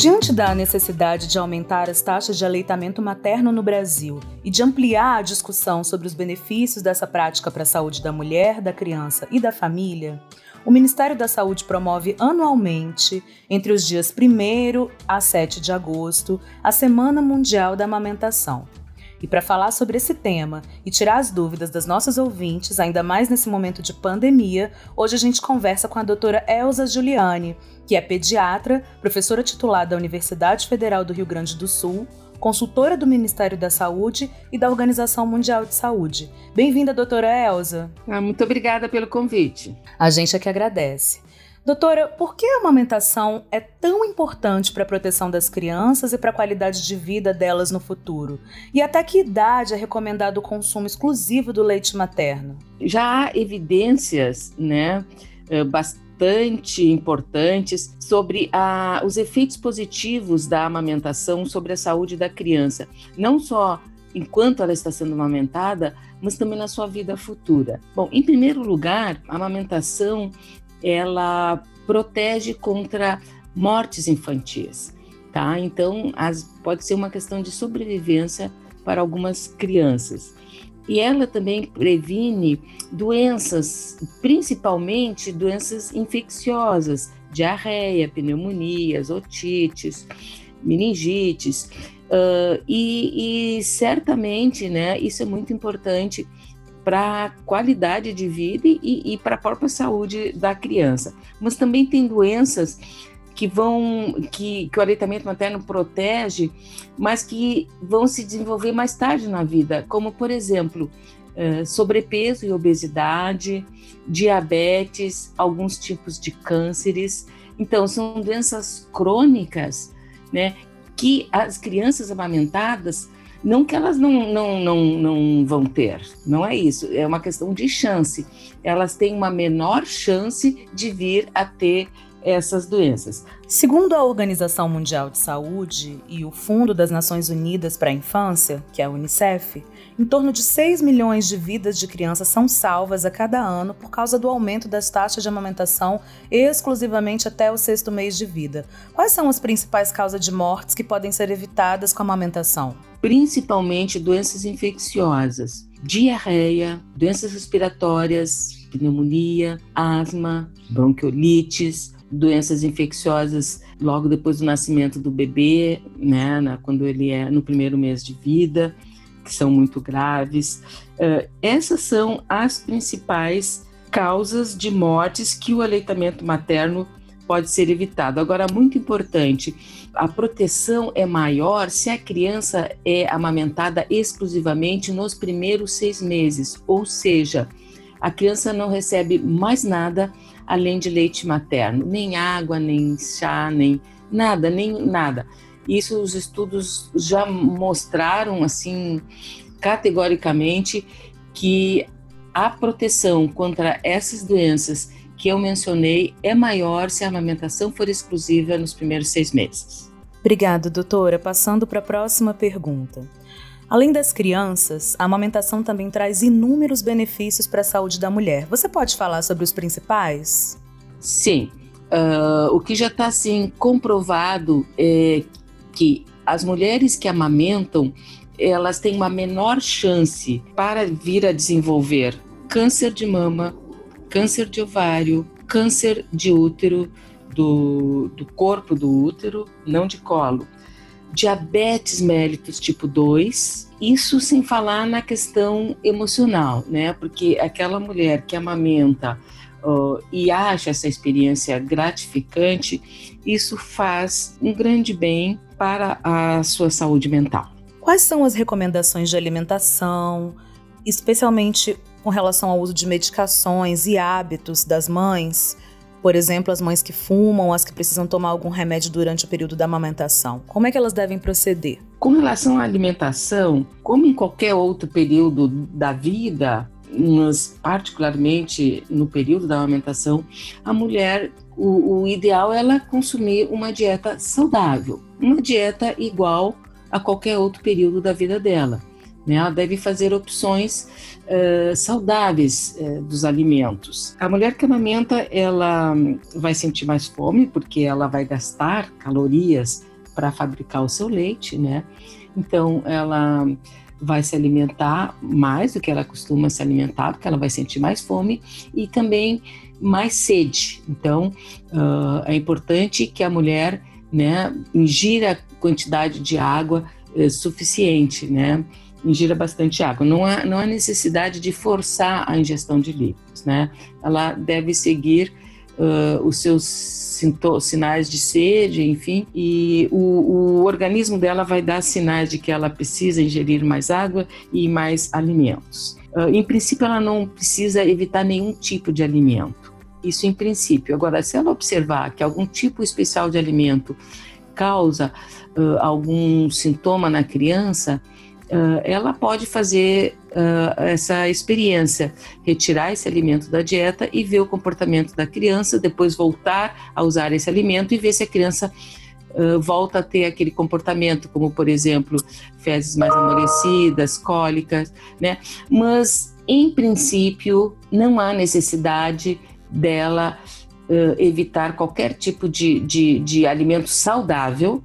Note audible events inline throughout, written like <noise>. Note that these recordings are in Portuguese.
Diante da necessidade de aumentar as taxas de aleitamento materno no Brasil e de ampliar a discussão sobre os benefícios dessa prática para a saúde da mulher, da criança e da família, o Ministério da Saúde promove anualmente, entre os dias 1 a 7 de agosto, a Semana Mundial da Amamentação. E para falar sobre esse tema e tirar as dúvidas das nossas ouvintes, ainda mais nesse momento de pandemia, hoje a gente conversa com a doutora Elza Giuliani, que é pediatra, professora titular da Universidade Federal do Rio Grande do Sul, consultora do Ministério da Saúde e da Organização Mundial de Saúde. Bem-vinda, doutora Elza. Ah, muito obrigada pelo convite. A gente é que agradece. Doutora, por que a amamentação é tão importante para a proteção das crianças e para a qualidade de vida delas no futuro? E até que idade é recomendado o consumo exclusivo do leite materno? Já há evidências, né, eh, bastante importantes sobre a, os efeitos positivos da amamentação sobre a saúde da criança, não só enquanto ela está sendo amamentada, mas também na sua vida futura. Bom, em primeiro lugar, a amamentação ela protege contra mortes infantis, tá? Então, as, pode ser uma questão de sobrevivência para algumas crianças. E ela também previne doenças, principalmente doenças infecciosas, diarreia, pneumonias, otites, meningites. Uh, e, e certamente, né, isso é muito importante para a qualidade de vida e, e para a própria saúde da criança. Mas também tem doenças que vão que, que o aleitamento materno protege, mas que vão se desenvolver mais tarde na vida, como por exemplo eh, sobrepeso e obesidade, diabetes, alguns tipos de cânceres. Então são doenças crônicas, né, que as crianças amamentadas não que elas não, não, não, não vão ter, não é isso, é uma questão de chance. Elas têm uma menor chance de vir a ter essas doenças. Segundo a Organização Mundial de Saúde e o Fundo das Nações Unidas para a Infância, que é a UNICEF, em torno de 6 milhões de vidas de crianças são salvas a cada ano por causa do aumento das taxas de amamentação exclusivamente até o sexto mês de vida. Quais são as principais causas de mortes que podem ser evitadas com a amamentação? principalmente doenças infecciosas, diarreia, doenças respiratórias, pneumonia, asma, bronquiolites, doenças infecciosas logo depois do nascimento do bebê, né, quando ele é no primeiro mês de vida, que são muito graves. Uh, essas são as principais causas de mortes que o aleitamento materno pode ser evitado. Agora, muito importante, a proteção é maior se a criança é amamentada exclusivamente nos primeiros seis meses, ou seja, a criança não recebe mais nada além de leite materno, nem água, nem chá, nem nada, nem nada. Isso os estudos já mostraram assim categoricamente que a proteção contra essas doenças que eu mencionei é maior se a amamentação for exclusiva nos primeiros seis meses. Obrigada, doutora. Passando para a próxima pergunta. Além das crianças, a amamentação também traz inúmeros benefícios para a saúde da mulher. Você pode falar sobre os principais? Sim. Uh, o que já está assim, comprovado é que as mulheres que amamentam elas têm uma menor chance para vir a desenvolver câncer de mama, câncer de ovário, câncer de útero, do, do corpo do útero, não de colo, diabetes mellitus tipo 2, isso sem falar na questão emocional, né? Porque aquela mulher que amamenta uh, e acha essa experiência gratificante, isso faz um grande bem para a sua saúde mental. Quais são as recomendações de alimentação, especialmente com relação ao uso de medicações e hábitos das mães Por exemplo, as mães que fumam, as que precisam tomar algum remédio durante o período da amamentação. Como é que elas devem proceder? Com relação à alimentação, como em qualquer outro período da vida, mas particularmente no período da amamentação, a mulher, o, o ideal é ela consumir uma dieta saudável, uma dieta igual a qualquer outro período da vida dela. Né? Ela deve fazer opções uh, saudáveis uh, dos alimentos. A mulher que amamenta, ela vai sentir mais fome, porque ela vai gastar calorias para fabricar o seu leite, né? Então, ela vai se alimentar mais do que ela costuma se alimentar, porque ela vai sentir mais fome e também mais sede. Então, uh, é importante que a mulher né, ingira quantidade de água uh, suficiente, né? Ingira bastante água. Não há, não há necessidade de forçar a ingestão de líquidos, né? Ela deve seguir uh, os seus sinais de sede, enfim, e o, o, organismo dela vai dar sinais de que ela precisa ingerir mais água e mais alimentos. Uh, em princípio, ela não precisa evitar nenhum tipo de alimento. Isso em princípio. Agora, se ela observar que algum tipo especial de alimento causa uh, algum sintoma na criança, uh, ela pode fazer uh, essa experiência, retirar esse alimento da dieta e ver o comportamento da criança, depois voltar a usar esse alimento e ver se a criança uh, volta a ter aquele comportamento, como por exemplo, fezes mais amolecidas, cólicas, né? Mas em princípio não há necessidade dela evitar qualquer tipo de, de, de alimento saudável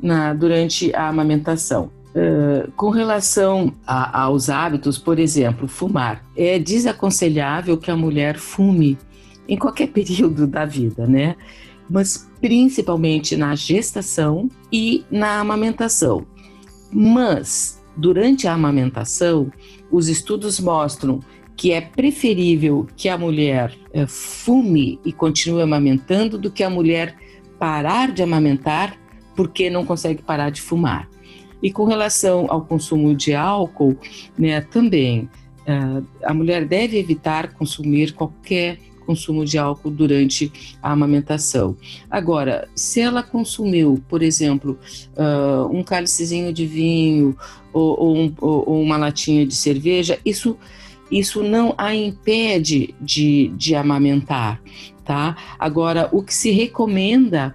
na, durante a amamentação. Uh, com relação a, aos hábitos, por exemplo, fumar, é desaconselhável que a mulher fume em qualquer <laughs> período da vida, né? Mas principalmente na gestação e na amamentação. Mas durante a amamentação, os estudos mostram que é preferível que a mulher uh, fume e continue amamentando do que a mulher parar de amamentar porque não consegue parar de fumar. E com relação ao consumo de álcool, né, também uh, a mulher deve evitar consumir qualquer consumo de álcool durante a amamentação. Agora, se ela consumiu, por exemplo, uh, um cálicezinho de vinho ou, ou, um, ou, uma latinha de cerveja, isso, isso não a impede de, de amamentar, tá? Agora, o que se recomenda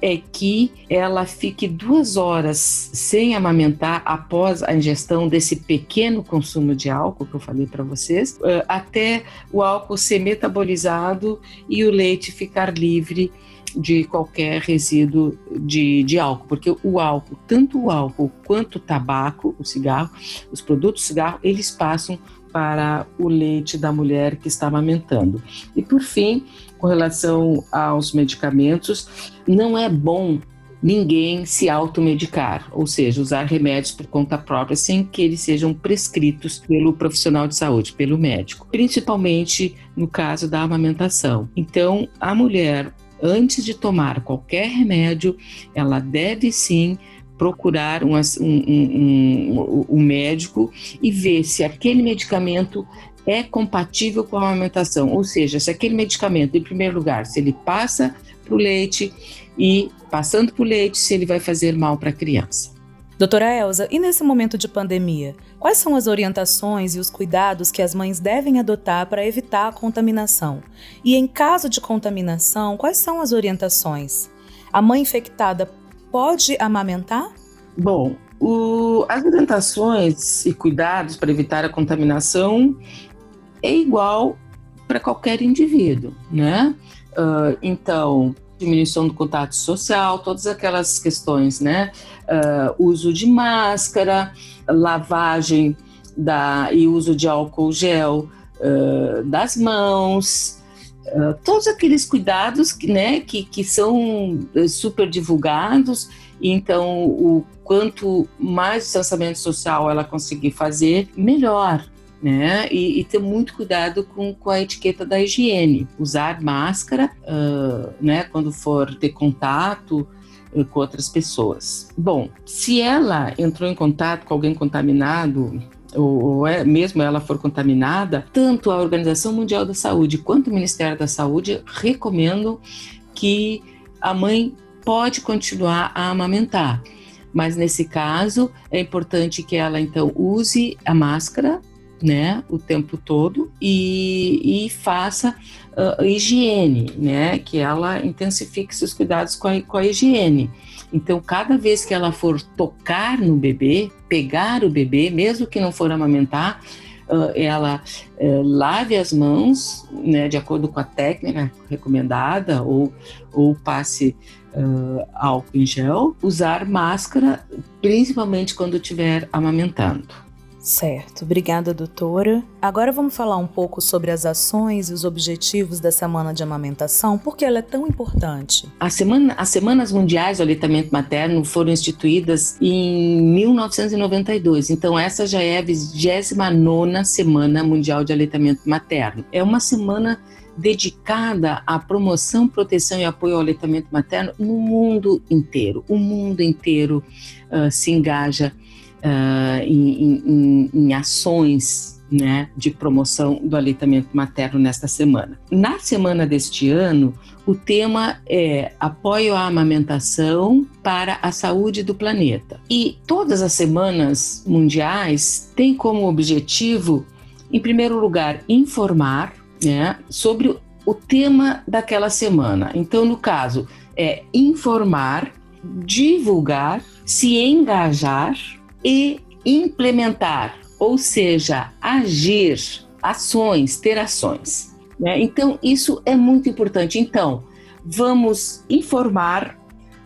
é que ela fique duas horas sem amamentar após a ingestão desse pequeno consumo de álcool que eu falei para vocês, eh, até o álcool ser metabolizado e o leite ficar livre de qualquer resíduo de, de álcool, porque o álcool, tanto o álcool quanto o tabaco, o cigarro, os produtos cigarro, eles passam para o leite da mulher que está amamentando. E por fim, com relação aos medicamentos, não é bom ninguém se automedicar, ou seja, usar remédios por conta própria sem que eles sejam prescritos pelo profissional de saúde, pelo médico, principalmente no caso da amamentação. Então, a mulher, antes de tomar qualquer remédio, ela deve sim procurar um, um, um, um, médico e ver se aquele medicamento é compatível com a amamentação, ou seja, se aquele medicamento, em primeiro lugar, se ele passa para o leite e passando para o leite, se ele vai fazer mal para a criança. Doutora Elza, e nesse momento de pandemia, quais são as orientações e os cuidados que as mães devem adotar para evitar a contaminação? E em caso de contaminação, quais são as orientações? A mãe infectada pode amamentar? Bom, o, as orientações e cuidados para evitar a contaminação é igual para qualquer indivíduo, né? Uh, então, diminuição do contato social, todas aquelas questões, né? Uh, uso de máscara, lavagem da, e uso de álcool gel uh, das mãos, todos aqueles cuidados que, né, que, que são eh, super divulgados. Então, o quanto mais distanciamento social ela conseguir fazer, melhor né? E, e, ter muito cuidado com, com a etiqueta da higiene. Usar máscara, uh, né? Quando for ter contato uh, com outras pessoas. Bom, se ela entrou em contato com alguém contaminado, ou, ou é, mesmo ela for contaminada, tanto a Organização Mundial da Saúde quanto o Ministério da Saúde recomendam que a mãe pode continuar a amamentar. Mas nesse caso é importante que ela então use a máscara, né, o tempo todo e, e faça uh, higiene, né, que ela intensifique seus cuidados com a, com a higiene. Então, cada vez que ela for tocar no bebê, pegar o bebê, mesmo que não for amamentar, uh, ela uh, lave as mãos, né, de acordo com a técnica recomendada, ou, ou passe uh, álcool em gel, usar máscara, principalmente quando estiver amamentando. Certo, obrigada, doutora. Agora vamos falar um pouco sobre as ações e os objetivos da Semana de Amamentação, porque ela é tão importante. A semana, as Semanas Mundiais do Aleitamento Materno foram instituídas em 1992, então essa já é a 29 Semana Mundial de Aleitamento Materno. É uma semana dedicada à promoção, proteção e apoio ao aleitamento materno no mundo inteiro. O mundo inteiro uh, se engaja uh, em, em, em ações né, de promoção do aleitamento materno nesta semana. Na semana deste ano, o tema é apoio à amamentação para a saúde do planeta. E todas as semanas mundiais têm como objetivo, em primeiro lugar, informar né, sobre o tema daquela semana. Então, no caso, é informar, divulgar, se engajar e implementar, ou seja, agir, ações, ter ações. Né? Então, isso é muito importante. Então, vamos informar,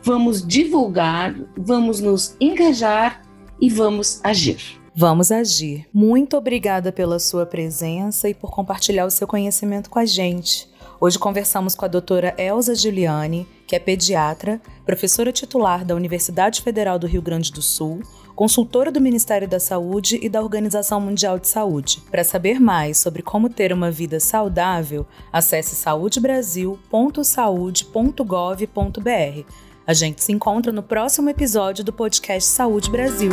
vamos divulgar, vamos nos engajar e vamos agir. Vamos agir. Muito obrigada pela sua presença e por compartilhar o seu conhecimento com a gente. Hoje conversamos com a doutora Elza Giuliani, que é pediatra, professora titular da Universidade Federal do Rio Grande do Sul, consultora do Ministério da Saúde e da Organização Mundial de Saúde. Para saber mais sobre como ter uma vida saudável, acesse saudebrasil.saude.gov.br. A gente se encontra no próximo episódio do podcast Saúde Brasil.